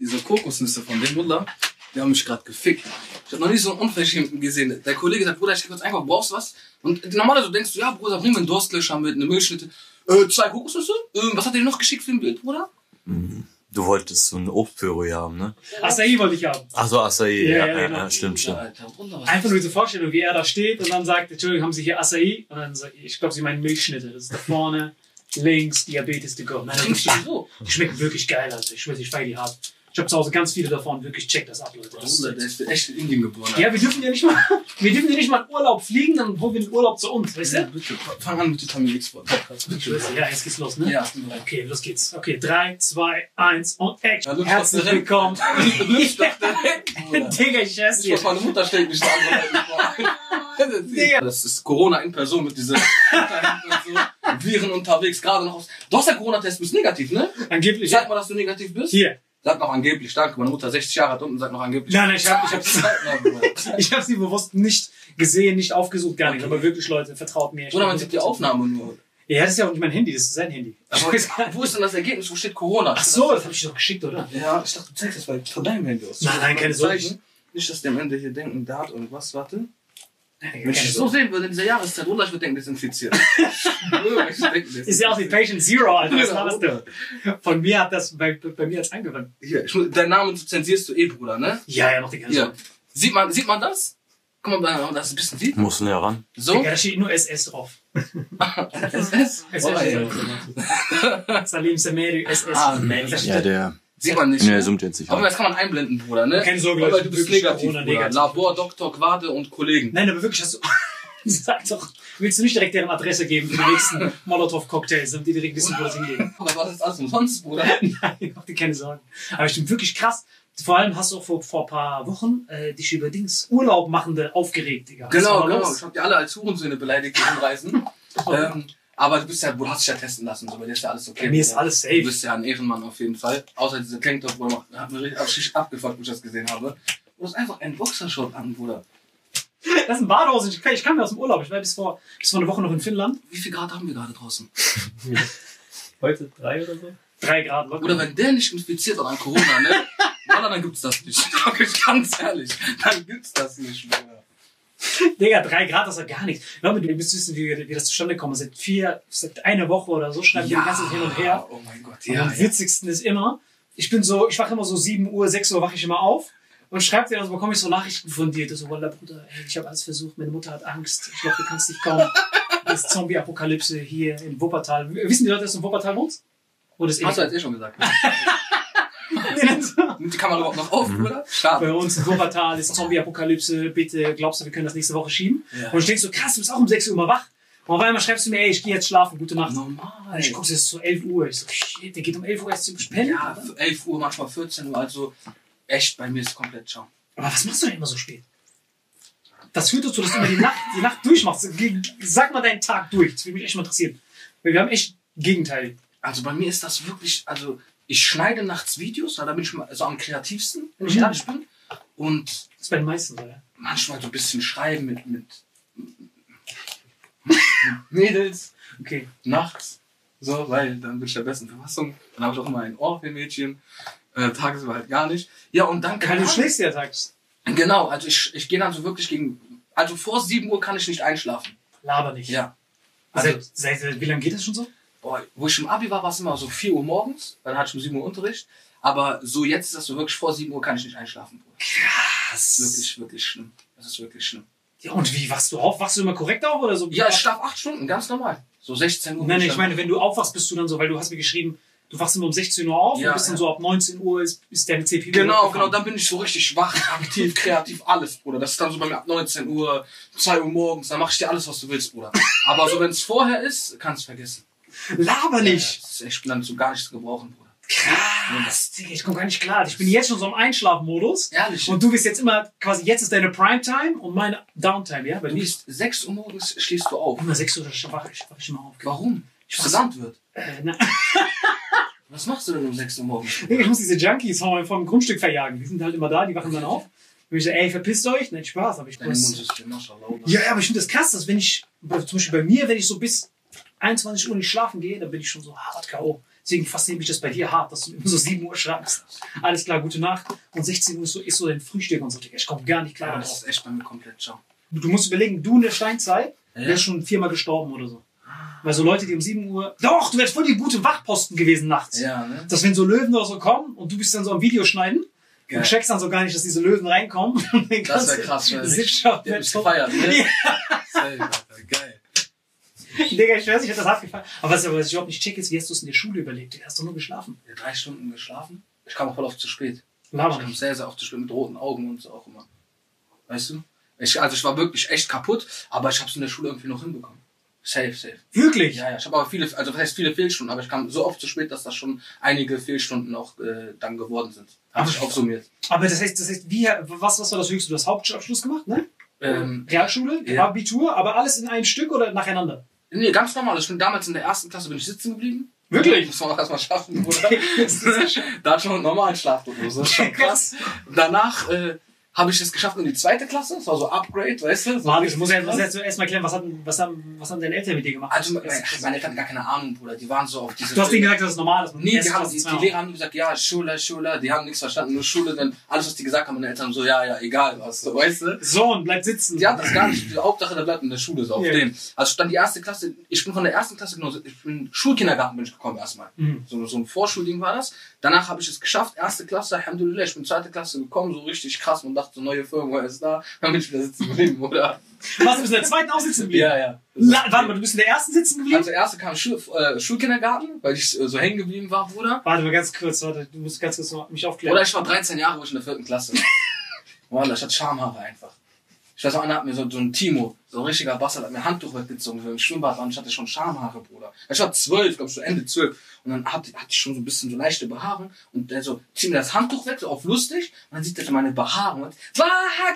Diese Kokosnüsse von dem Bruder, die haben mich gerade gefickt. Ich habe noch nie so einen Unverschämten gesehen. Der Kollege sagt, Bruder, ich kurz einfach, brauchst du was? Und normalerweise denkst du, ja, Bruder, bring mir einen Durstlöscher mit, eine Milchschnitte. Äh, zwei Kokosnüsse? Äh, was hat er dir noch geschickt für ein Bild, Bruder? Du wolltest so ein Obstpüree haben, ne? Acai wollte ich haben. Ach so, Acai. Ja, Ja, ja, ja, genau. ja, stimmt, stimmt. Alter, Einfach nur diese Vorstellung, wie er da steht und dann sagt, Entschuldigung, haben Sie hier Acai? Und dann sagt, ich glaube, Sie meinen Milchschnitte. Das ist da vorne, links, Diabetes to go. Nein, das ist du so? Die schmecken wirklich geil, Alter. Ich weiß, ich feier die hart. Ich habe zu Hause ganz viele davon. Wirklich, check das ab, Leute. Das Bruder, der ist, echt in Indien geboren. ja, wir dürfen ja nicht mal, wir dürfen ja nicht mal in Urlaub fliegen, dann holen wir den Urlaub zu uns, weißt Ja, du? bitte, fang an mit Vitamin X Podcast, Ich Ja, jetzt geht's los, ne? Ja. Okay, los geht's. Okay, drei, zwei, eins und Action. Ja, Herzlich willkommen. Digga, ich esse Ich dir. muss meine Mutter nicht anhalten. Digga. Das ist Corona in Person mit dieser so, Viren unterwegs, gerade noch aus. Du hast ja Corona-Test, bist negativ, ne? Angeblich. Sag mal, dass du negativ bist. Hier. Sag noch angeblich, danke. Meine Mutter 60 Jahre alt unten sagt noch angeblich. Nein, nein, ich hab, ich hab's, hab. ich hab sie bewusst nicht gesehen, nicht aufgesucht, gar nicht. Okay. Aber wirklich, Leute, vertraut mir. Oder man sieht die 100% Aufnahme nur. Ja, das ist ja auch nicht mein Handy, das ist sein Handy. Aber wo ist denn das Ergebnis? Wo steht Corona? Ach so, das hab ich dir doch geschickt, oder? Ja, ich dachte, du zeigst das bei von deinem Handy aus. Nein, nein, keine Sorge. Nicht, dass die am Ende hier denken, der hat irgendwas. Warte. Wenn ich so sehen würde in dieser Jahreszeit, oder ich würde denken, desinfiziert. Ich denke, das Ist ja auch die Patient Zero, Alter. Was Ja, laberst du? Von mir hat das, bei, bei mir hat's angefangen. Hier, ich, deinen Namen zensierst du eh, Bruder, ne? Ja, ja, mach Hier. Sorge. Sieht man, sieht man das? Guck mal, da- das ist ein bisschen sieht. Muss näher ran. So? Ja, da steht nur SS drauf. SS? SS. Oh. Salim Sameri, SS. Ah, Ja, der. Sieht man nicht. Nee, zoomt jetzt nicht Aber das kann man einblenden, Bruder, ne? Keine Sorge, Aber Leute, du bist negativ, Corona Bruder. negativ. Labor, Doktor, Quade und Kollegen. Nein, aber wirklich hast du. Sag doch, willst du nicht direkt deren Adresse geben für die nächsten Molotow-Cocktails, damit die direkt wissen, wo das hingeht? Aber was ist alles umsonst, Bruder? Nein, mach dir keine Sorgen. Aber ich bin wirklich krass. Vor allem hast du auch vor, vor ein paar Wochen äh, dich über Dings Urlaub machende aufgeregt, Digga. Genau, genau. los? Ich hab die alle als Hurensöhne beleidigt, die rumreisen. ähm, Aber du bist ja, du hast dich ja testen lassen, so bei dir ist ja alles okay. Bei mir ist alles Du safe. bist ja ein Ehrenmann auf jeden Fall. Außer diese Tanktop, wo er hat mir richtig, abgefuckt, wo ich das gesehen habe. Du hast einfach einen Boxershort an, Bruder. Das ist ein Badehose. Ich, ich kam ja aus dem Urlaub. Ich war bis vor, bis vor einer Woche noch in Finnland. Wie viel Grad haben wir gerade draußen? Heute drei oder so? Drei Grad locker. Oder wenn der nicht infiziert wird an Corona, ne? Voilà, dann gibt's das nicht. Wirklich ganz ehrlich. Dann gibt's das nicht, Bruder. Digga, drei Grad, das ist gar nichts. Leute, du müsst wissen, wie, wie das zustande kommt. Seit vier, seit einer Woche oder so schreiben wir die ganze Zeit hin und her. Oh mein Gott, Und ja. am ja. witzigsten ist immer, ich bin so, ich wache immer so 7 Uhr, 6 Uhr wache ich immer auf und schreibe dir, also bekomme ich so Nachrichten von dir. Du so, Wallah, Bruder, ey, ich habe alles versucht, meine Mutter hat Angst. Ich glaube, du kannst nicht kommen. Das ist Zombie-Apokalypse hier in Wuppertal. Wissen die Leute, dass du in Wuppertal wohnst? Oder ist Hast du jetzt eh schon gesagt. Nimmt die Kamera überhaupt noch auf, Bruder? Schade. Bei uns in Wuppertal ist Zombie-Apokalypse. Bitte, glaubst du, wir können das nächste Woche schieben? Ja. Und ich denk so, krass, du bist auch um 6 Uhr mal wach. Und auf einmal schreibst du mir, ey, ich gehe jetzt schlafen, gute Nacht. Normal. ich gucke, es ist so 11 Uhr. Ich so, shit, der geht um 11 Uhr erst zum Pennen. Ja, 11 Uhr, manchmal 14 Uhr, also echt, bei mir ist komplett ciao. Aber was machst du denn immer so spät? Das führt dazu, dass du immer die Nacht, die Nacht durchmachst. Sag mal deinen Tag durch. Das würde mich echt mal interessieren. Weil wir haben echt Gegenteil. Also bei mir ist das wirklich, also ich schneide nachts Videos, da bin ich so am kreativsten, wenn ich Mhm. ehrlich bin. Und Das ist bei den meisten so, ja. manchmal so ein bisschen schreiben mit, mit, Mädels Okay. nachts. So, weil dann bin ich der besten Verfassung. Dann habe ich auch immer ein Ohr für Mädchen. Äh, tagsüber halt gar nicht. Ja, und dann kann du ich. schläfst ja tags. Genau, also ich, ich gehe dann so wirklich gegen. Also vor 7 Uhr kann ich nicht einschlafen. Laber nicht. Ja. Also, seit, seit, wie lange geht das schon so? Boah, wo ich im Abi war, war es immer so 4 Uhr morgens. Dann hatte ich um 7 Uhr Unterricht. Aber so jetzt ist das so wirklich vor 7 Uhr kann ich nicht einschlafen. Bruder. Das ist wirklich, wirklich schlimm. Das ist wirklich schlimm. Ja, und wie wachst du auf? Wachst du immer korrekt auf oder so? Ja, ich schlafe 8 Stunden, ganz normal. So 16 Uhr. Nein, nein, ich meine, wenn du aufwachst, bist du dann so, weil du hast mir geschrieben, du wachst immer um 16 Uhr auf Ja, und bist dann ja. so ab 19 Uhr ist, ist deine CPU. Genau, genau, dann bin ich so richtig wach, aktiv, kreativ, alles, Bruder. Das ist dann so bei mir ab 19 Uhr, 2 Uhr morgens, dann mach ich dir alles, was du willst, Bruder. Aber so, wenn es vorher ist, kannst du vergessen. Laber nicht. Das ist echt, ich bin dann so gar nichts zu gebrauchen, Bruder. Krass, Digga, ich komme gar nicht klar. Ich bin jetzt schon so im Einschlafmodus. Ehrlich. Und du bist jetzt immer, quasi jetzt ist deine Primetime und meine Downtime, ja? Bei du mir bist 6 Uhr morgens, stehst du auf. immer 6 Uhr wache ich, wach ich immer auf. Warum? Ich versandt wird. Äh, na, Was machst du denn um 6 Uhr morgens? Digga, ich muss diese Junkies vom, Grundstück verjagen. Die sind halt immer da, die wachen dann auf. Und ich so, ey, verpisst euch. Nein, Spaß, aber ich muss. Ja, aber ich finde das krass, dass wenn ich, zum Beispiel bei mir, wenn ich so bis 21 Uhr nicht schlafen gehe, dann bin ich schon so hart K.O. Deswegen fasziniert mich das bei dir hart, dass du immer so 7 Uhr schreibst. Alles klar, gute Nacht. Und 16 Uhr ist so, ist so dein Frühstück und so. Ich komme gar nicht klar Ja, das ist echt bei mir komplett ciao. Du musst überlegen, du in der Steinzeit Ja. wärst schon viermal gestorben oder so. Weil so Leute, die um 7 Uhr. Doch, du wärst voll die gute Wachposten gewesen nachts. Ja, ne? Dass wenn so Löwen oder so kommen und du bist dann so am Video schneiden Geil. und checkst dann so gar nicht, dass diese Löwen reinkommen. Das wäre du- krass, wird mich so- gefeiert, ne? Ja. Geil. Digga, ich weiß, ich hätte das hart gefallen. Aber was, was ich überhaupt nicht check, ist, wie hast du es in der Schule überlebt? Du hast doch nur geschlafen. Ja, drei Stunden geschlafen. Ich kam auch voll oft zu spät. Laber Ich kam sehr, sehr oft zu spät mit roten Augen und so auch immer. Weißt du? Ich, also ich war wirklich echt kaputt, aber ich hab's in der Schule irgendwie noch hinbekommen. Safe, safe. Wirklich? Ja, ja, ich habe aber viele, also was heißt viele Fehlstunden, aber ich kam so oft zu spät, dass das schon einige Fehlstunden auch äh, dann geworden sind. Habe ich aufsummiert. Aber das heißt, das heißt, wie, was, was war das höchste? Du hast Hauptschulabschluss gemacht, ne? Ähm, Realschule, Ja. Abitur, aber alles in einem Stück oder nacheinander? Nee, ganz normal. Ich bin damals in der ersten Klasse bin ich sitzen geblieben. Wirklich? Muss man auch erstmal schaffen, Bruder. da hat schon normalen Schlafrhythmus. Das ist schon krass. Danach äh, habe ich es geschafft in die zweite Klasse. Das war so Upgrade, weißt du? So Warte, ich muss ja krass. erst erstmal erklären, was, hatten, was, haben, was haben deine Eltern mit dir gemacht? Also, meine, meine Eltern hatten gar keine Ahnung, Bruder. Die waren so auf diese. Du hast denen gesagt, das ist normal, dass man Nee, die, haben, die, die Lehrer haben gesagt, ja, Schule, Schule, die haben nichts verstanden, nur Schule, dann alles, was die gesagt haben, meine Eltern so, ja, ja, egal was, so, weißt du? Sohn, bleib sitzen. Die hatten das gar nicht, die Hauptsache, der bleibt in der Schule, so auf Ja. dem. Also dann die erste Klasse, ich bin von der ersten Klasse, genau, ich bin Schulkindergarten bin ich gekommen erstmal. Mhm. So, so ein Vorschulding war das. Danach habe ich es geschafft, erste Klasse, Alhamdulillah, ich bin zweite Klasse gekommen, so richtig krass und dachte, so neue Firma ist da, dann bin ich wieder sitzen geblieben, oder? Was, du bist in der zweiten auch sitzen geblieben? ja. La warte mal, du bist in der ersten sitzen geblieben? Also erste kam Schul äh, Schulkindergarten, weil ich äh, so hängen geblieben war, Bruder. Warte mal ganz kurz, warte, du musst ganz kurz noch mich aufklären. Oder ich war 13 Jahre, wo ich in der vierten Klasse. Wallah, ich hatte Schamhaare einfach. Ich weiß auch, einer hat mir so, so ein Timo, so ein richtiger Bastard, hat mir ein Handtuch weggezogen, so im Schwimmbad und ich hatte schon Schamhaare, Bruder. Ich war zwölf, glaube so Ende zwölf. Und dann hatte, hatte ich schon so ein bisschen so leichte Behaarung. Und der so, zieh mir das Handtuch weg, so auf lustig. Und dann sieht er so meine Behaarung. Und, Wah,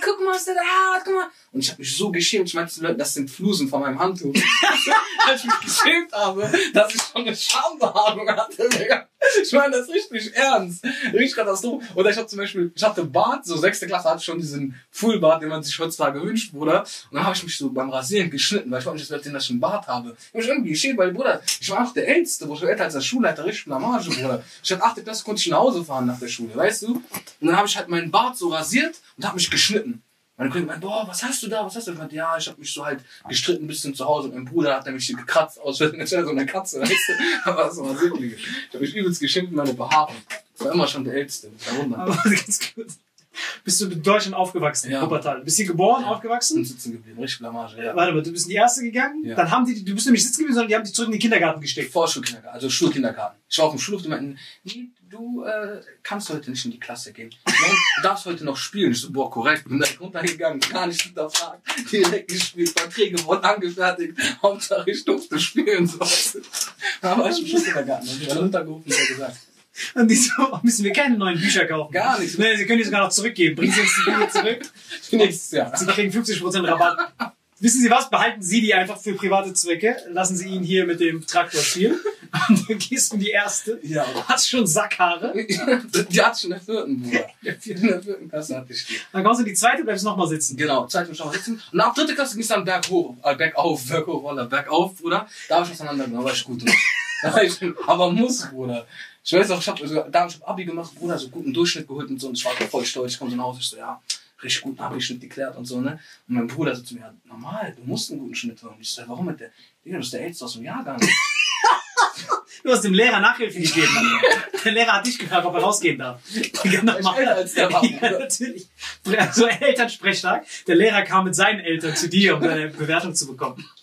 guck mal, was der da hat, guck mal. Und ich habe mich so geschämt. Ich meinte zu Leuten, das sind Flusen von meinem Handtuch. Als ich mich geschämt habe, dass ich schon eine Schambehaarung hatte. Digga. Ich meine das richtig ernst. Richtig Katastrophe. Oder ich habe zum Beispiel, ich hatte Bart, so sechste Klasse hatte ich schon diesen Fullbart, den man sich heutzutage wünscht, Bruder. Und dann habe ich mich so beim Rasieren geschnitten, weil ich wollte nicht, dass ich einen Bart habe. Ich mich irgendwie geschämt, weil, Bruder, ich war auch der Älteste, wo ich älter als der Schulleiter, richtig Blamage, Bruder. Ich hatte achte Klasse, konnte ich nach Hause fahren nach der Schule, weißt du? Und dann habe ich halt meinen Bart so rasiert und habe mich geschnitten. Meine Kollegen meinten, boah, was hast du da, was hast du? Ich meinte, ja, ich habe mich so halt gestritten ein bisschen zu Hause. Und mein Bruder hat nämlich gekratzt, aus so eine Katze, weißt du? Aber das war wirklich. Ich habe mich übelst geschimpft mit meiner Behaarung. Ich war immer schon der Älteste. Das war wunderbar. Aber ganz kurz. Bist du in Deutschland aufgewachsen, Ja. Wuppertal? Bist du hier geboren, Ja. aufgewachsen? Und sitzen geblieben, richtig Blamage, ja. Warte mal, du bist in die erste gegangen, Ja. dann haben die, du bist nämlich sitzen geblieben, sondern die haben dich zurück in den Kindergarten gesteckt. Vorschulkindergarten, also Schulkindergarten. Ich war auf dem Schulhof, die meinten, nee, du äh, kannst heute nicht in die Klasse gehen. Du darfst heute noch spielen. Ich so, boah, korrekt. Bin direkt runtergegangen, gar nicht hinterfragt. Direkt gespielt, Verträge wurden angefertigt. Hauptsache ich durfte spielen. So. Da war ich im Schulkindergarten. Die waren runtergerufen und gesagt, Und die so, oh, müssen wir keine neuen Bücher kaufen. Gar nichts. Nee, sie können die sogar noch zurückgeben. Bringen Sie uns die Bücher zurück. nächstes Jahr. Sie kriegen 50% Rabatt. Wissen Sie was? Behalten Sie die einfach für private Zwecke. Lassen Sie ihn hier mit dem Traktor spielen. Und dann gehst du in die erste. Ja. Hast schon Sackhaare. Die hatte ich in der vierten, Bruder. In der vierten Klasse hatte ich die. Dann kommst du in die zweite, bleibst nochmal sitzen. Genau, Zeit für Schau sitzen. Und ab dritte Klasse ging es dann berghoch, äh, bergauf, berghoch, oder bergauf, Bruder. Da habe ich auseinandergenommen, da war ich gut. Da war ich, aber muss, Bruder. Ich weiß auch, ich habe also, da hab Abi gemacht, Bruder, so guten Durchschnitt geholt und so. Und ich war voll stolz. Ich komme so nach Hause, ich so, ja, richtig guten Abi-Schnitt geklärt und so, ne. Und mein Bruder so zu mir, ja, normal, du musst einen guten Schnitt haben. Ich so, warum mit der, Digga, du bist der Älteste aus dem Jahrgang. Du hast dem Lehrer Nachhilfe gegeben. Der Lehrer hat dich gefragt, ob er rausgehen darf. Genau. Ich älter als der war, Ja, natürlich. So Elternsprechtag. Der Lehrer kam mit seinen Eltern zu dir, um deine Bewertung zu bekommen.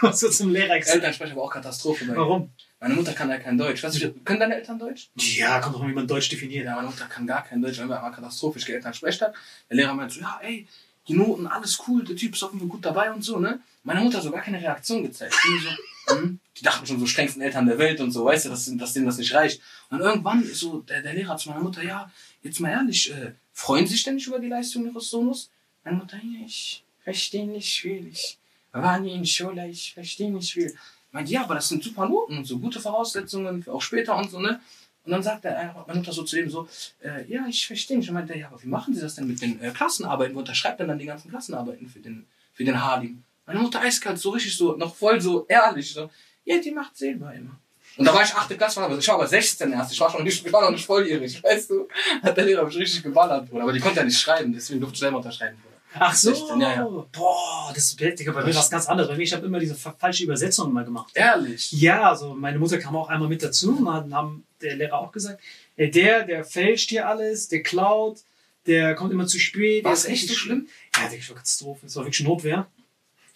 Du hast so zum Lehrer gesagt. Elternsprecher war auch Katastrophe. Warum? Meine Mutter kann ja kein Deutsch. Weißt du, können deine Eltern Deutsch? Ja, kommt doch mal, wie man Deutsch definiert. Ja, meine Mutter kann gar kein Deutsch, wenn wir einmal katastrophisch Elternsprechtag. Der Lehrer meint so, ja, ey, die Noten, alles cool, der Typ ist Fall gut dabei und so, ne? Meine Mutter hat so gar keine Reaktion gezeigt. Die, so, hm, die dachten schon so strengsten Eltern der Welt und so, weißt du, dass, dass denen das nicht reicht. Und irgendwann ist so der, der Lehrer zu meiner Mutter, ja, jetzt mal ehrlich, äh, freuen Sie sich denn nicht über die Leistung Ihres Sohnes? Meine Mutter, ja, ich verstehe nicht viel, ich war nie in Schule, ich verstehe nicht viel. Ich meinte, ja, aber das sind super Noten und so gute Voraussetzungen für auch später und so, ne? Und dann sagt er einfach, meine Mutter so zu ihm so, äh, ja, ich verstehe nicht. Und meinte, ja, aber wie machen Sie das denn mit den äh, Klassenarbeiten? Wo unterschreibt er dann die ganzen Klassenarbeiten für den, für den Hardim? Meine Mutter eiskalt, so richtig so, noch voll so ehrlich, so, ja, die macht selber immer. Und da war ich achte Klasse, ich war aber 16 erst, ich war schon nicht, ich war noch nicht volljährig, weißt du? Hat der Lehrer mich richtig geballert, Bruder. Aber die konnte ja nicht schreiben, deswegen durfte ich selber unterschreiben, Bruder. Ach so. 16, ja, ja. Boah, das ist Digga, bei mir war es ganz anders. Bei mir, ich habe immer diese fa- falsche Übersetzungen mal gemacht. Ehrlich. Ja, also meine Mutter kam auch einmal mit dazu und dann haben der Lehrer auch gesagt, ey, der, der fälscht hier alles, der klaut, der kommt immer zu spät. War der es ist echt so schlimm? Ja, Digga, das war Katastrophe. Es war wirklich Notwehr.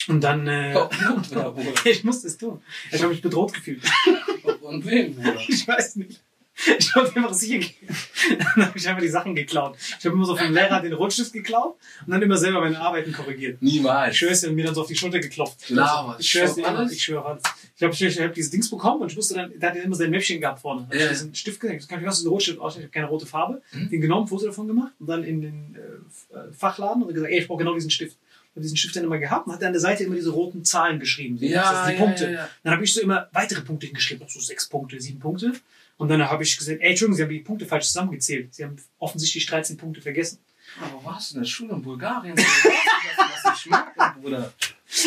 Und dann, äh, Oh, Notwehr, ich musste es tun. Ich habe mich bedroht gefühlt. Und wen, Bruder? Ich weiß nicht. Ich wollte einfach sicher gehen. Dann habe ich einfach die Sachen geklaut. Ich habe immer so vom Lehrer den Rotstift geklaut und dann immer selber meine Arbeiten korrigiert. Niemals. Ich dir, und mir dann so auf die Schulter geklopft. Du laberst. Ich schwör's dir, Alles? immer, ich schwöre alles. Ich habe ich hab dieses Dings bekommen und ich musste dann, da hat er immer sein Mäppchen gehabt vorne. Hab ich Ja. diesen Stift das kann ich was, einen Rotstift aus, ich habe keine rote Farbe. Mhm. Den genommen, Foto davon gemacht und dann in den äh, äh, Fachladen und gesagt, ey, ich brauche genau diesen Stift. Habe diesen Stift dann immer gehabt und hat dann an der Seite immer diese roten Zahlen geschrieben. So, Ja, das sind die ja, Punkte. ja, ja. Dann habe ich so immer weitere Punkte hingeschrieben, noch so sechs Punkte, sieben Punkte. Und dann habe ich gesagt, ey, Entschuldigung, Sie haben die Punkte falsch zusammengezählt. Sie haben offensichtlich 13 Punkte vergessen. Aber warst du in der Schule in Bulgarien? Das nicht merkst, Bruder?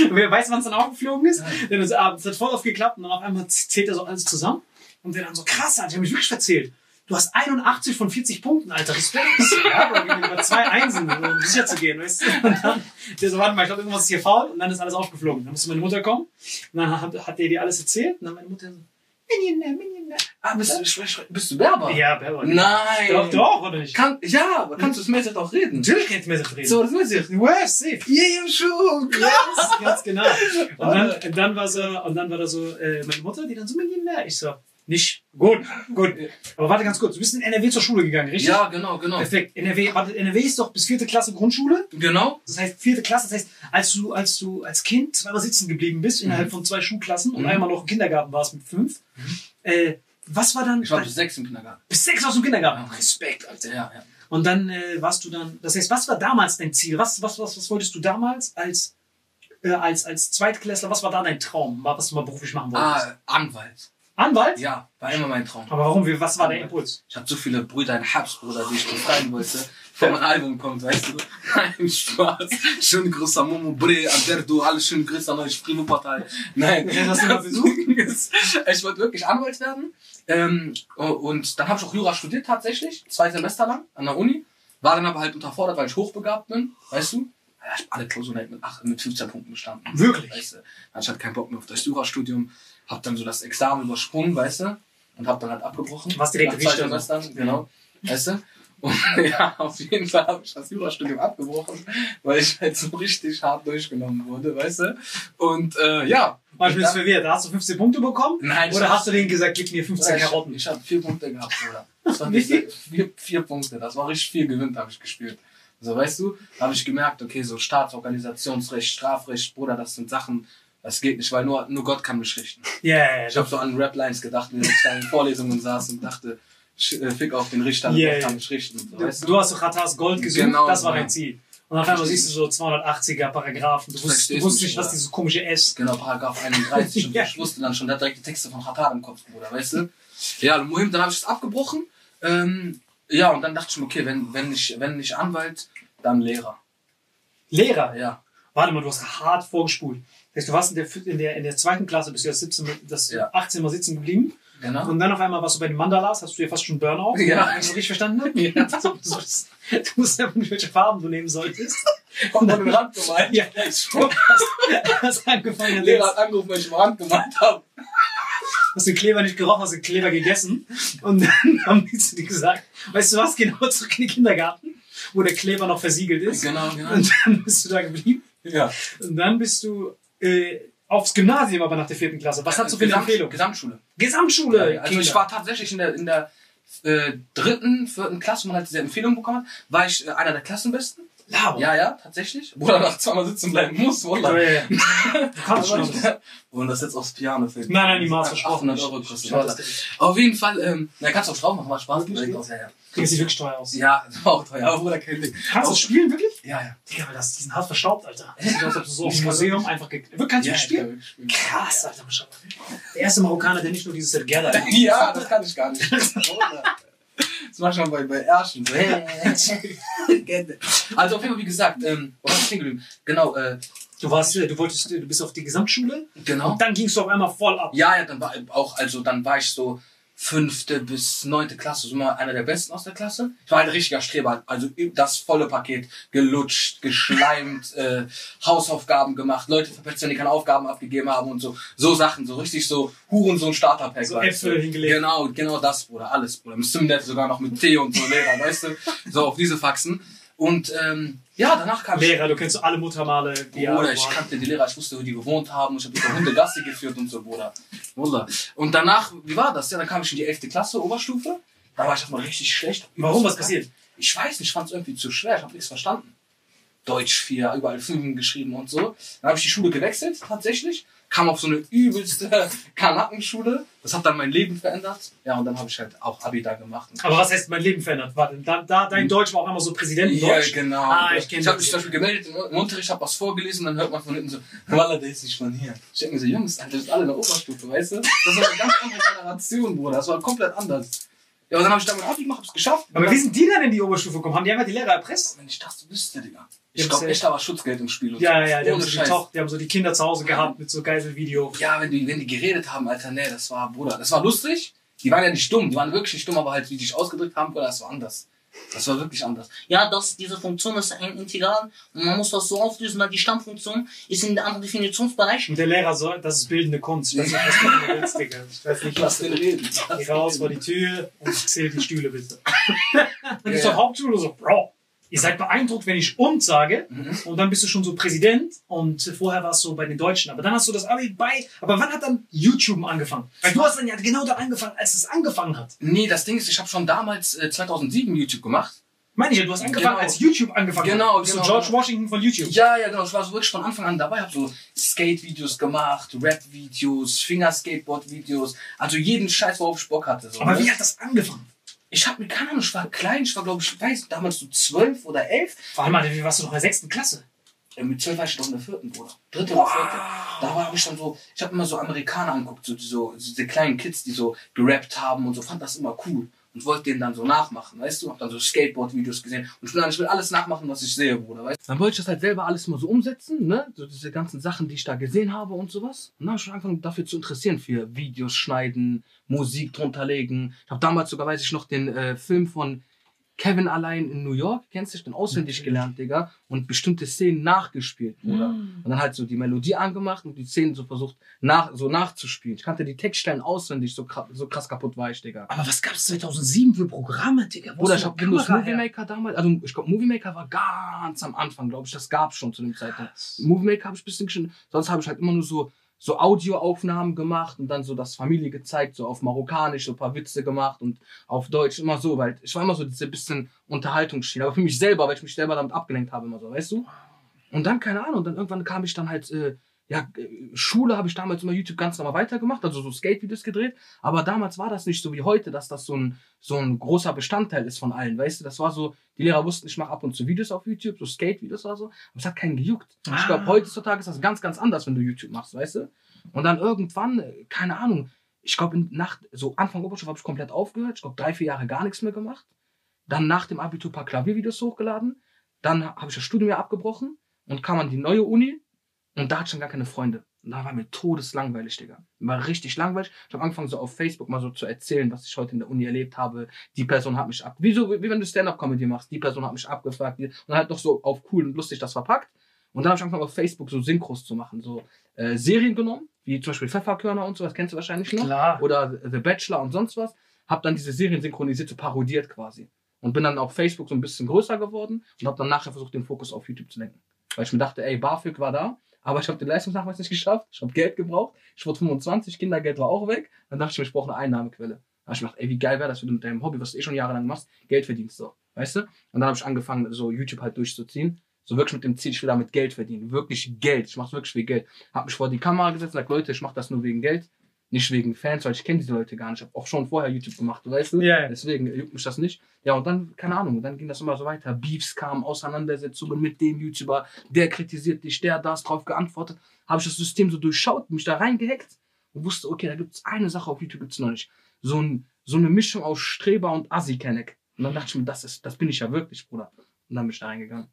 Und wer weiß, wann es dann aufgeflogen ist? Ja. Denn es abends hat voll aufgeklappt und dann auf einmal zählt er so alles zusammen. Und der dann so, krass, Alter, ich habe mich wirklich verzählt. Du hast 81 von 40 Punkten, Alter. Respekt. Ich Ja, mir lieber zwei Einsen, um sicher zu gehen, weißt du? Und dann, der so, warte mal, ich glaube, irgendwas ist hier faul. Und dann ist alles aufgeflogen. Dann musste meine Mutter kommen. Und dann hat, hat der dir alles erzählt. Und dann meine Mutter so, Millionär, Millionär. Ah, bist du, bist du Berber? Ja, Berber. Nein. Doch, doch, oder nicht? Kann, ja, aber kannst du das Messer doch reden? Natürlich kann ich mehr reden. So, das ich. Well, safe. Yeah, schon. Yes, ganz genau. Und dann, und dann war so, und dann war da so äh, meine Mutter, die dann so Millionär. Ich so, nicht gut, gut. Aber warte ganz kurz, du bist in NRW zur Schule gegangen, richtig? Ja, genau, genau. Perfekt. NRW, warte, NRW ist doch bis vierte Klasse Grundschule. Genau. Das heißt vierte Klasse. Das heißt, als du als du als Kind zweimal sitzen geblieben bist innerhalb von zwei Schulklassen und Mhm. einmal noch im Kindergarten warst mit fünf, äh, was war dann? Ich war bis sechs im Kindergarten. bis sechs aus dem Kindergarten. Ja. Respekt, Alter. Ja, ja. Und dann äh, warst du dann, das heißt, was war damals dein Ziel? Was, was, was, was wolltest du damals als, äh, als, als Zweitklässler, was war da dein Traum, was du mal beruflich machen wolltest? Ah, Anwalt. Anwalt? Ja, war immer mein Traum. Aber warum, was war der Impuls? Ich hatte so viele Brüder in Habsbruder, die ich befreien wollte. Meinem Album kommt, weißt du? Nein, Spaß. Schöne Grüße an Momo Bre, an Derdo, alle schöne Grüße an euch, Primo-Partei. Nein. Mal besucht? ich wollte wirklich Anwalt werden. Ähm, und dann habe ich auch Jura studiert tatsächlich, zwei Semester lang an der Uni. War dann aber halt unterfordert, weil ich hochbegabt bin, weißt du? Ja, ich hab alle Klausuren mit, acht- mit 15 Punkten bestanden. Wirklich? Weißt du? Dann hatte ich keinen Bock mehr auf das Jurastudium, hab dann so das Examen übersprungen, weißt du? Und hab dann halt abgebrochen. Warst direkt Nach zwei. Semestern, genau. Weißt du? Und ja, auf jeden Fall habe ich das Jurastudium abgebrochen, weil ich halt so richtig hart durchgenommen wurde, weißt du? Und äh, ja. Ich jetzt dann- verwirrt. Hast du 15 Punkte bekommen? Nein, ich Oder hast du denen gesagt, gib mir 15 ich, Karotten? ich habe vier Punkte gehabt, Bruder. Das war viel? vier, vier Punkte. Das war richtig viel gewinnt, habe ich gespielt. So, weißt du, da habe ich gemerkt, okay, so Staatsorganisationsrecht, Strafrecht, Bruder, das sind Sachen, das geht nicht, weil nur, nur Gott kann mich richten. Ja, ja, Ich ja. habe so an Rap-Lines gedacht, wenn ich da in Vorlesungen saß und dachte, fick auf den Richter, Yeah, yeah. kann mich richten. Und so, weißt Du hast so Ratas Gold gesucht, Genau, das war ja. dein Ziel. Und auf einmal siehst du so 280er Paragraphen. Du wusstest, du wusstest nicht, was dieses komische S. Genau, Paragraph 31. Und Ja. ich wusste dann schon, der hat direkt die Texte von Hatar im Kopf, Bruder, weißt du? Ja, und Mohim, dann habe ich es abgebrochen. Ähm, ja, und dann dachte ich mir, okay, wenn, wenn, nicht, wenn nicht Anwalt, dann Lehrer. Lehrer. Ja. Warte mal, du hast hart vorgespult. Das heißt, du warst in der, in der, in der zweiten Klasse, bist du jetzt 17, mit- das Ja. 18 mal sitzen geblieben. Genau. Und dann auf einmal warst du bei den Mandalas, hast du ja fast schon Burnout. Ja. Ich das richtig verstanden. Ja. Du, du, du musst nicht, welche Farben du nehmen solltest. Kommt an den Rand gemalt. Ja, du hast, hast angefangen, Der Lehrer hat angerufen, weil ich am Rand gemalt habe. hast den Kleber nicht gerochen, hast den Kleber gegessen. Und dann haben die zu dir gesagt, weißt du was, genau zurück in den Kindergarten, wo der Kleber noch versiegelt ist. Genau, genau. Und dann bist du da geblieben. Ja. Und dann bist du äh, aufs Gymnasium, aber nach der vierten Klasse. Was hast du für eine Empfehlung? Gesamtschule. Gesamtschule. Also ich war tatsächlich in der, in der äh, dritten, vierten Klasse, wo man halt diese Empfehlung bekommen hat, war ich äh, einer der Klassenbesten. Labo. Ja, ja, tatsächlich. Wo er nach zweimal sitzen bleiben muss, Ja, Wallah. ja, ja. Du kannst schon. Und das jetzt aufs Piano fällt. Nein, nein, niemals versprochen. 800 Euro kostet. Ich weiß Wallah. das nicht. Auf jeden Fall, ähm, na, kannst du auch drauf machen, macht Spaß. Wirklich? Ja, ja. Kriegst du wirklich teuer aus. Ja, das war auch teuer, aber Bruder, kein Ding. Kannst du das spielen, wirklich? Ja, ja. Digga, weil das, die sind hart verstaubt, Alter. Das sieht aus, als ob du so auf Ich dem kann Museum einfach... ge- Wirklich, kannst du ja, ich spielen? Krass, Alter. Maschallah. Der erste Marokkaner, der nicht nur dieses hat. Ja, das kann ich gar nicht. Das ich schon bei, bei Erschen. So. also auf jeden Fall, wie gesagt, ähm, war ich stehen geblieben? Genau, äh, Du warst, äh, du wolltest, äh, du bist auf die Gesamtschule genau. und dann gingst du auf einmal voll ab. Ja, ja, dann war auch, also dann war ich so fünfte bis neunte Klasse, so immer einer der Besten aus der Klasse. Ich war ein richtiger Streber, also das volle Paket, gelutscht, geschleimt, äh, Hausaufgaben gemacht, Leute verpetzt, wenn die keine Aufgaben abgegeben haben und so, so Sachen, so richtig so Hurensohn Starterpack. So weißt Äpfel du. hingelegt. Genau, genau das, Bruder, alles, Bruder. Im Simnet sogar noch mit Tee und so Lehrer, weißt du, so auf diese Faxen. Und ähm, ja, danach kam ich Lehrer, du kennst alle Muttermale, die Bruder, ja, ich kannte die Lehrer, ich wusste, wo die gewohnt haben. Ich habe die Hunde Gassi geführt und so, Bruder. Bruder. Und danach, wie war das? Ja, dann kam ich in die 11. Klasse, Oberstufe. Da war ich erstmal richtig schlecht. Warum? Was passiert? Ich weiß nicht, ich fand es irgendwie zu schwer. Ich habe nichts verstanden. Deutsch 4, überall Fünfen geschrieben und so. Dann habe ich die Schule gewechselt, tatsächlich. Kam auf so eine übelste Kanackenschule. Das hat dann mein Leben verändert. Ja, und dann habe ich halt auch Abi da gemacht. Aber was heißt mein Leben verändert? Warte, da, da dein Deutsch war auch einmal so Präsidentendeutsch. Ja, genau. Ah, ich ich habe mich zum Beispiel gemeldet im im Unterricht, habe was vorgelesen, dann hört man von hinten so, Walla, der ist nicht von hier. Ich denke mir so, Jungs, Alter, das ist alle in der Oberstufe, weißt du? Das war eine ganz andere Generation, Bruder. Das war komplett anders. Ja, und dann habe ich damit Abi gemacht, hab's geschafft. Aber wie sind die dann in die Oberstufe gekommen? Haben die einfach die Lehrer erpresst? Wenn ich das wüsste, Digga. Ja, Ich glaube echt, da war Schutzgeld im Spiel. Und Ja, so. ja, ja, die haben, so. Toch- die haben so die Kinder zu Hause gehabt mit so Geiselvideo. Ja, wenn die, wenn die geredet haben, Alter, nee, das war, Bruder, das war lustig. Die waren ja nicht dumm, die waren wirklich nicht dumm, aber halt, wie die sich ausgedrückt haben, Bruder, das war anders. Das war wirklich anders. Ja, das, diese Funktion ist ein Integral und man muss das so auflösen, weil die Stammfunktion ist in der anderen Definitionsbereich. Und der Lehrer so, das ist bildende Kunst. Ich weiß nicht, was du willst, Digga. Ich weiß nicht, Lass den reden. Geh raus vor die Tür und zähl die Stühle bitte. Dann ist Ja. doch Hauptschule so, Bro, ihr seid beeindruckt, wenn ich und sage. Mhm. Und dann bist du schon so Präsident. Und vorher warst du bei den Deutschen. Aber dann hast du das Abi bei. Aber wann hat dann YouTube angefangen? Weil du hast dann ja genau da angefangen, als es angefangen hat. Nee, das Ding ist, ich habe schon damals äh, 2007 YouTube gemacht. Meine ich ja, du hast angefangen, Genau. als YouTube angefangen hat. Genau, Du bist genau, so George genau. Washington von YouTube. Ja, ja, genau. Ich war so wirklich von Anfang an dabei, hab so Skate-Videos gemacht, Rap-Videos, Fingerskateboard-Videos, also jeden Scheiß, worauf ich Bock hatte. So, Aber ne? wie hat das angefangen? Ich hab mir, keine Ahnung, ich war klein, ich war, glaube ich, weiß, damals so zwölf oder elf. Vor allem, wie warst du noch in der sechsten Klasse? Mit zwölf war ich doch in der vierten, Bruder. Dritte oder vierte. Da war ich dann so, ich habe immer so Amerikaner angeguckt, so, so, so diese kleinen Kids, die so gerappt haben und so, fand das immer cool. Und wollte denen dann so nachmachen, weißt du? Hab dann so Skateboard-Videos gesehen. Und ich dann, ich will alles nachmachen, was ich sehe, Bruder, weißt du? Dann wollte ich das halt selber alles mal so umsetzen, ne? So diese ganzen Sachen, die ich da gesehen habe und sowas. Und dann habe ich schon angefangen, dafür zu interessieren, für Videos schneiden, Musik drunter legen. Ich habe damals sogar, weiß ich noch, den äh, Film von Kevin allein in New York, kennst du dich, dann auswendig gelernt, Digga, und bestimmte Szenen nachgespielt, Bruder. Und dann halt so die Melodie angemacht und die Szenen so versucht, nach, so nachzuspielen. Ich kannte die Textstellen auswendig, so, so krass kaputt war ich, Digga. Aber was gab es 2007 für Programme, Digga? Wo Bruder, ich hab Windows Movie? Maker damals, also ich glaube, Movie Maker war ganz am Anfang, glaube ich, das gab's schon zu dem Zeitpunkt. Movie Maker habe ich ein bisschen schon, sonst habe ich halt immer nur so, so Audioaufnahmen gemacht und dann so das Familie gezeigt, so auf Marokkanisch, so ein paar Witze gemacht und auf Deutsch, immer so, weil ich war immer so diese bisschen Unterhaltungsschiene, aber für mich selber, weil ich mich selber damit abgelenkt habe, immer so, weißt du? Und dann, keine Ahnung, dann irgendwann kam ich dann halt, äh, ja, äh, Schule habe ich damals immer YouTube ganz normal weitergemacht, also so Skate-Videos gedreht, aber damals war das nicht so wie heute, dass das so ein, so ein großer Bestandteil ist von allen, weißt du? Das war so, die Lehrer wussten, ich mache ab und zu Videos auf YouTube, so Skate-Videos oder so, aber es hat keinen gejuckt. Ich Ah. glaube, heutzutage ist das ganz, ganz anders, wenn du YouTube machst, weißt du? Und dann irgendwann, äh, keine Ahnung, ich glaube, nach, so Anfang Oberstufe habe ich komplett aufgehört, ich glaube, drei, vier Jahre gar nichts mehr gemacht. Dann nach dem Abitur ein paar Klaviervideos hochgeladen. Dann habe ich das Studium ja abgebrochen und kam an die neue Uni und da hatte ich schon gar keine Freunde. Und da war mir todeslangweilig, Digga. War richtig langweilig. Ich habe angefangen, so auf Facebook mal so zu erzählen, was ich heute in der Uni erlebt habe. Die Person hat mich ab. Wieso, wie wenn du Stand-Up-Comedy machst, die Person hat mich abgefragt. Die- Und halt noch so auf cool und lustig das verpackt. Und dann habe ich angefangen, auf Facebook so Synchros zu machen. So äh, Serien genommen, wie zum Beispiel Pfefferkörner und sowas, kennst du wahrscheinlich noch Klar. oder The Bachelor und sonst was, habe dann diese Serien synchronisiert, so parodiert quasi. Und bin dann auf Facebook so ein bisschen größer geworden und habe dann nachher versucht, den Fokus auf YouTube zu lenken. Weil ich mir dachte, ey, BAföG war da, aber ich habe den Leistungsnachweis nicht geschafft, ich habe Geld gebraucht, ich wurde 25, Kindergeld war auch weg. Dann dachte ich mir, ich brauche eine Einnahmequelle. Dann habe ich gedacht, ey, wie geil wäre das, wenn du mit deinem Hobby, was du eh schon jahrelang machst, Geld verdienst so. Weißt du? Und dann habe ich angefangen, so YouTube halt durchzuziehen. So wirklich mit dem Ziel, ich will damit Geld verdienen. Wirklich Geld. Ich mache wirklich wegen Geld. Hab mich vor die Kamera gesetzt und gesagt, Leute, ich mache das nur wegen Geld. Nicht wegen Fans, weil ich kenne diese Leute gar nicht. Ich habe auch schon vorher YouTube gemacht, weißt du? Ja, ja. Deswegen juckt mich das nicht. Ja, und dann, keine Ahnung, dann ging das immer so weiter. Beefs kamen, Auseinandersetzungen mit dem YouTuber, der kritisiert dich, der das drauf geantwortet. Habe ich das System so durchschaut, mich da reingehackt und wusste, okay, da gibt es eine Sache auf YouTube gibt's noch nicht. So, ein, so eine Mischung aus Streber und Assi kenne ich. Und dann dachte ich mir, das, ist, das bin ich ja wirklich, Bruder. Und dann bin ich da reingegangen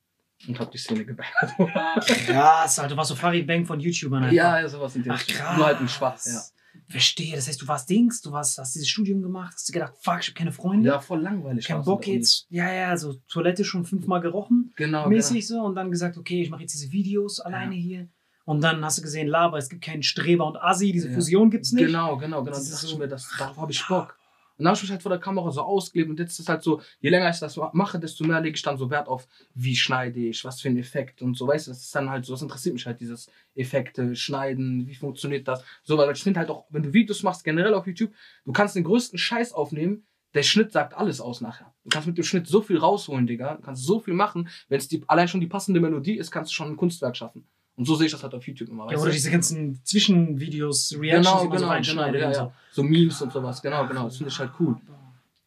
und habe die Szene geballert. Krass, Alter, du warst so Farid Bang von YouTubern einfach. ja, ja, sowas in der Ach, krass. Nur halt ein Schwach, ja. Verstehe, das heißt, du warst Dings, du warst, hast dieses Studium gemacht, hast du gedacht, fuck, ich habe keine Freunde, Ja, voll langweilig. kein Bock jetzt. Ja, ja, so Toilette schon fünfmal gerochen, Genau, mäßig so, und dann gesagt, okay, ich mache jetzt diese Videos alleine hier. Und dann hast du gesehen, Laber, es gibt keinen Streber und Assi, diese Ja. Fusion gibt's nicht. Genau, genau, genau. Das Das ist so- mir, das, darauf habe ich Bock. Dann habe ich mich halt vor der Kamera so ausgelebt und jetzt ist es halt so, je länger ich das mache, desto mehr lege ich dann so Wert auf, wie schneide ich, was für ein Effekt und so, weißt du, das ist dann halt so, das interessiert mich halt, dieses Effekte, Schneiden, wie funktioniert das, so, weil ich finde halt auch, wenn du Videos machst, generell auf YouTube, du kannst den größten Scheiß aufnehmen, der Schnitt sagt alles aus nachher. Du kannst mit dem Schnitt so viel rausholen, Digga, du kannst so viel machen, wenn es allein schon die passende Melodie ist, kannst du schon ein Kunstwerk schaffen. Und so sehe ich das halt auf YouTube immer, Ja, oder du? diese ganzen Zwischenvideos, Reactions, Genau, die man so genau, genau, ja, ja. So Memes und sowas, genau, genau. Das finde ich halt cool.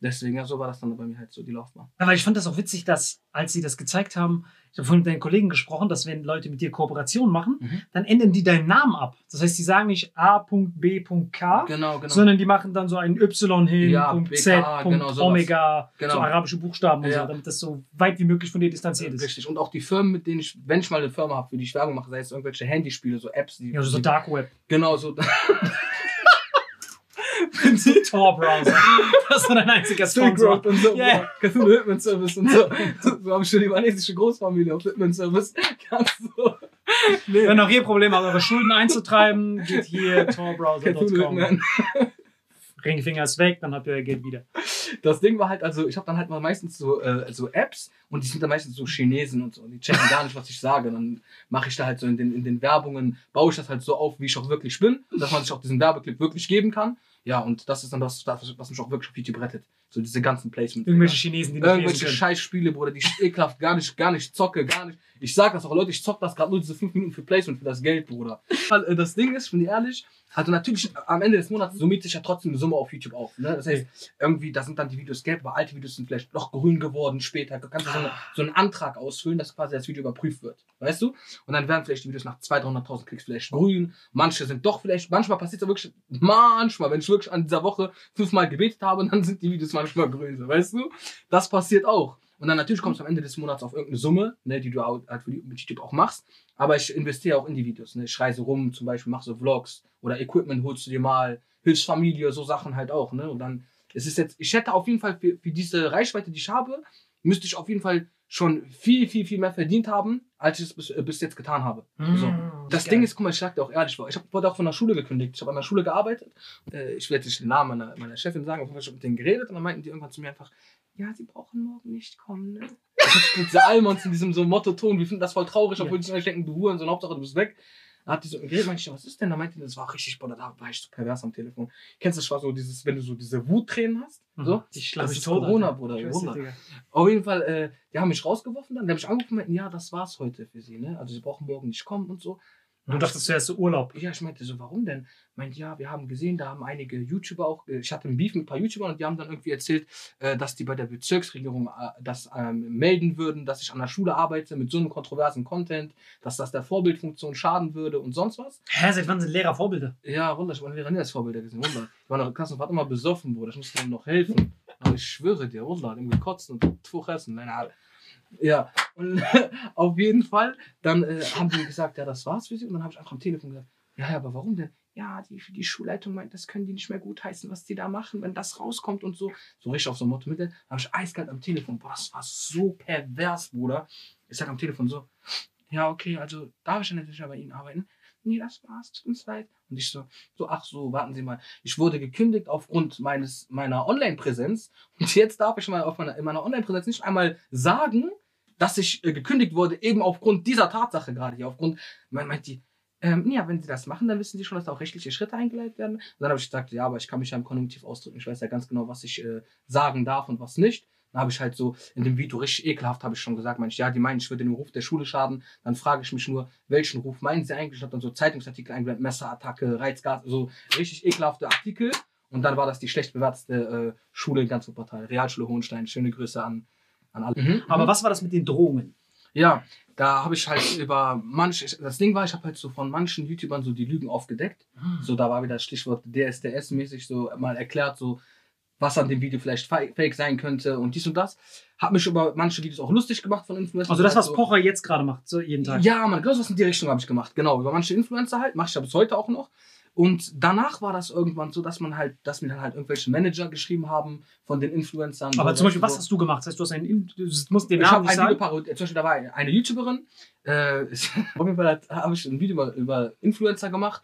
Deswegen, ja, so war das dann bei mir halt so, die Laufbahn. Ja, weil ich fand das auch witzig, dass, als sie das gezeigt haben, ich habe vorhin mit deinen Kollegen gesprochen, dass wenn Leute mit dir Kooperationen machen, Mhm. dann ändern die deinen Namen ab. Das heißt, die sagen nicht A.B.K., Genau, genau. sondern die machen dann so ein Y hin, Ja, Punkt BK, Z, Punkt genau. Omega, Genau. so arabische Buchstaben und Ja. so, damit das so weit wie möglich von dir distanziert ist. Richtig. Und auch die Firmen, mit denen ich, wenn ich mal eine Firma habe, für die ich Werbung mache, sei es irgendwelche Handyspiele, so Apps, die. Ja, so die, Dark Web. Genau, so. so Tor-Browser. das ist so dein einziger Silk Sponsor. Road und so. Yeah. Cthulhu Hitman Service und so. So haben schon die libanesische Großfamilie auf Hitman Service. Ganz so. Nee. Wenn ihr auch hier Probleme habt, eure Schulden einzutreiben, geht hier torbrowser.com. Ringfinger ist weg, dann habt ihr euer Geld wieder. Das Ding war halt, also ich habe dann halt mal meistens so, äh, so Apps und die sind dann meistens so Chinesen und so. Die checken gar nicht, was ich sage. Dann mache ich da halt so in den, in den Werbungen, baue ich das halt so auf, wie ich auch wirklich bin, dass man sich auch diesen Werbeclip wirklich geben kann. Ja, und das ist dann das, was mich auch wirklich auf YouTube rettet. So diese ganzen Placements. Irgendwelche Digga. Chinesen, die nicht Irgendwelche. Scheißspiele, Bruder, die ich ekelhaft gar nicht, gar nicht zocke, gar nicht. Ich sag das auch, Leute, ich zock das gerade nur diese 5 Minuten für Placement, für das Geld, Bruder. Äh, das Ding ist, ich bin ehrlich, also natürlich am Ende des Monats summiert sich ja trotzdem eine Summe auf YouTube auf. Ne? Das heißt, irgendwie, da sind dann die Videos gelb, aber alte Videos sind vielleicht noch grün geworden später. Du kannst du so, eine, so einen Antrag ausfüllen, dass quasi das Video überprüft wird. Weißt du? Und dann werden vielleicht die Videos nach 200.000, 300.000 Klicks vielleicht grün. Manche sind doch vielleicht, manchmal passiert es wirklich, manchmal, wenn ich wirklich an dieser Woche fünfmal gebetet habe, dann sind die Videos manchmal so, weißt du? Das passiert auch. Und dann natürlich kommst du am Ende des Monats auf irgendeine Summe, ne, die du auch- halt für YouTube auch machst. Aber ich investiere auch in die Videos. Ne? Ich reise rum, zum Beispiel mache so Vlogs oder Equipment holst du dir mal, hilfst Familie, so Sachen halt auch. Ne? Und dann es ist jetzt, ich hätte auf jeden Fall für, für diese Reichweite, die ich habe, müsste ich auf jeden Fall schon viel, viel, viel mehr verdient haben, als ich es bis, äh, bis jetzt getan habe. So. Mm, Das geil. Ding ist, guck mal, ich sag dir auch ehrlich, ich hab, wurde auch von der Schule gekündigt. Ich habe an der Schule gearbeitet. Äh, ich werde nicht den Namen meiner, meiner Chefin sagen, aber ich habe mit denen geredet und dann meinten die irgendwann zu mir einfach, ja, sie brauchen morgen nicht kommen, ne? mit dieser Almons in diesem so Motto-Ton, wir finden das voll traurig, obwohl die sich denken, du Huren, so Hauptsache du bist weg. Hat die so geredet, meinte ich, was ist denn? Da meinte die, das war richtig, boah, da war ich so pervers am Telefon. Kennst du das, war so dieses, wenn du so diese Wuttränen hast? So? Ich schlage Das mich ist tot. Corona, Alter. Bruder, Ich Corona. Auf jeden Fall, äh, die haben mich rausgeworfen dann, die haben mich angerufen und meinten, ja, das war's heute für sie, ne? Also sie brauchen morgen nicht kommen und so. Du dachtest zuerst so Urlaub. Ja, ich meinte so, warum denn? Meint, ja, wir haben gesehen, da haben einige YouTuber auch, äh, ich hatte einen Beef mit ein paar YouTubern und die haben dann irgendwie erzählt, äh, dass die bei der Bezirksregierung äh, das ähm, melden würden, dass ich an der Schule arbeite mit so einem kontroversen Content, dass das der Vorbildfunktion schaden würde und sonst was. Hä, seit wann sind Lehrer Vorbilder? Ja, Wunder, ich war Lehrer nie als Vorbilder gesehen, Wunder. Ich war noch in Klassenfahrt immer besoffen, Bruder, ich musste denen noch helfen. Aber ich schwöre dir, Wunder, irgendwie kotzen und Tuch essen, nein, nein. Ja, und auf jeden Fall, dann äh, haben die gesagt, ja, das war's für sie. Und dann habe ich einfach am Telefon gesagt, ja, ja, aber warum denn? Ja, die, die Schulleitung meint, das können die nicht mehr gut heißen, was die da machen, wenn das rauskommt und so. So richtig auf so ein Motto mit. Habe ich eiskalt am Telefon. Boah, das war so pervers, Bruder. Ich sag am Telefon so, ja, okay, also darf ich dann natürlich bei Ihnen arbeiten? Nee, das war's, tut uns leid. Und ich so, so, ach so, warten Sie mal. Ich wurde gekündigt aufgrund meines, meiner Online-Präsenz. Und jetzt darf ich mal auf meiner, in meiner Online-Präsenz nicht einmal sagen, dass ich äh, gekündigt wurde, eben aufgrund dieser Tatsache gerade hier. Aufgrund, man meint die, ähm, ja, wenn Sie das machen, dann wissen Sie schon, dass da auch rechtliche Schritte eingeleitet werden. Und dann habe ich gesagt, ja, aber ich kann mich ja im Konjunktiv ausdrücken. Ich weiß ja ganz genau, was ich äh, sagen darf und was nicht. Dann habe ich halt so in dem Video richtig ekelhaft, habe ich schon gesagt, Mensch, ja, die meinen, ich würde dem Ruf der Schule schaden. Dann frage ich mich nur, welchen Ruf meinen sie eigentlich? Ich habe dann so Zeitungsartikel eingeblendet, Messerattacke, Reizgas, so richtig ekelhafte Artikel. Und dann war das die schlecht bewertete äh, Schule in ganz Wuppertal. Realschule Hohenstein. Schöne Grüße an, an alle. Mhm. Aber was war das mit den Drohungen? Ja, da habe ich halt über manche, das Ding war, ich habe halt so von manchen YouTubern so die Lügen aufgedeckt. So, da war wieder das Stichwort DSDS-mäßig so mal erklärt, so was an dem Video vielleicht fake sein könnte und dies und das. Hab mich über manche Videos auch lustig gemacht von Influencern. Also das, was so, Pocher jetzt gerade macht, so jeden Tag. Ja, man, genau was in die Richtung habe ich gemacht. Genau, über manche Influencer halt, mache ich ja bis heute auch noch. Und danach war das irgendwann so, dass man halt, dass mir dann halt irgendwelche Manager geschrieben haben von den Influencern. Aber zum Beispiel, so. was hast du gemacht? Das heißt, du hast einen, du musst den Ich Namen habe nicht sagen. Zum Beispiel, da war eine, YouTuberin. Äh, auf jeden Fall habe ich ein Video über, über Influencer gemacht.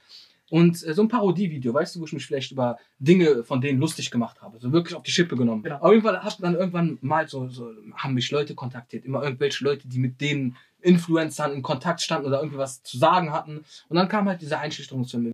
Und äh, so ein Parodievideo, weißt du, wo ich mich vielleicht über Dinge von denen lustig gemacht habe. So wirklich auf die Schippe genommen. Genau. Auf jeden Fall hat dann irgendwann mal so, so, haben mich Leute kontaktiert. Immer irgendwelche Leute, die mit den Influencern in Kontakt standen oder irgendwie was zu sagen hatten. Und dann kam halt diese Einschüchterungsfilme.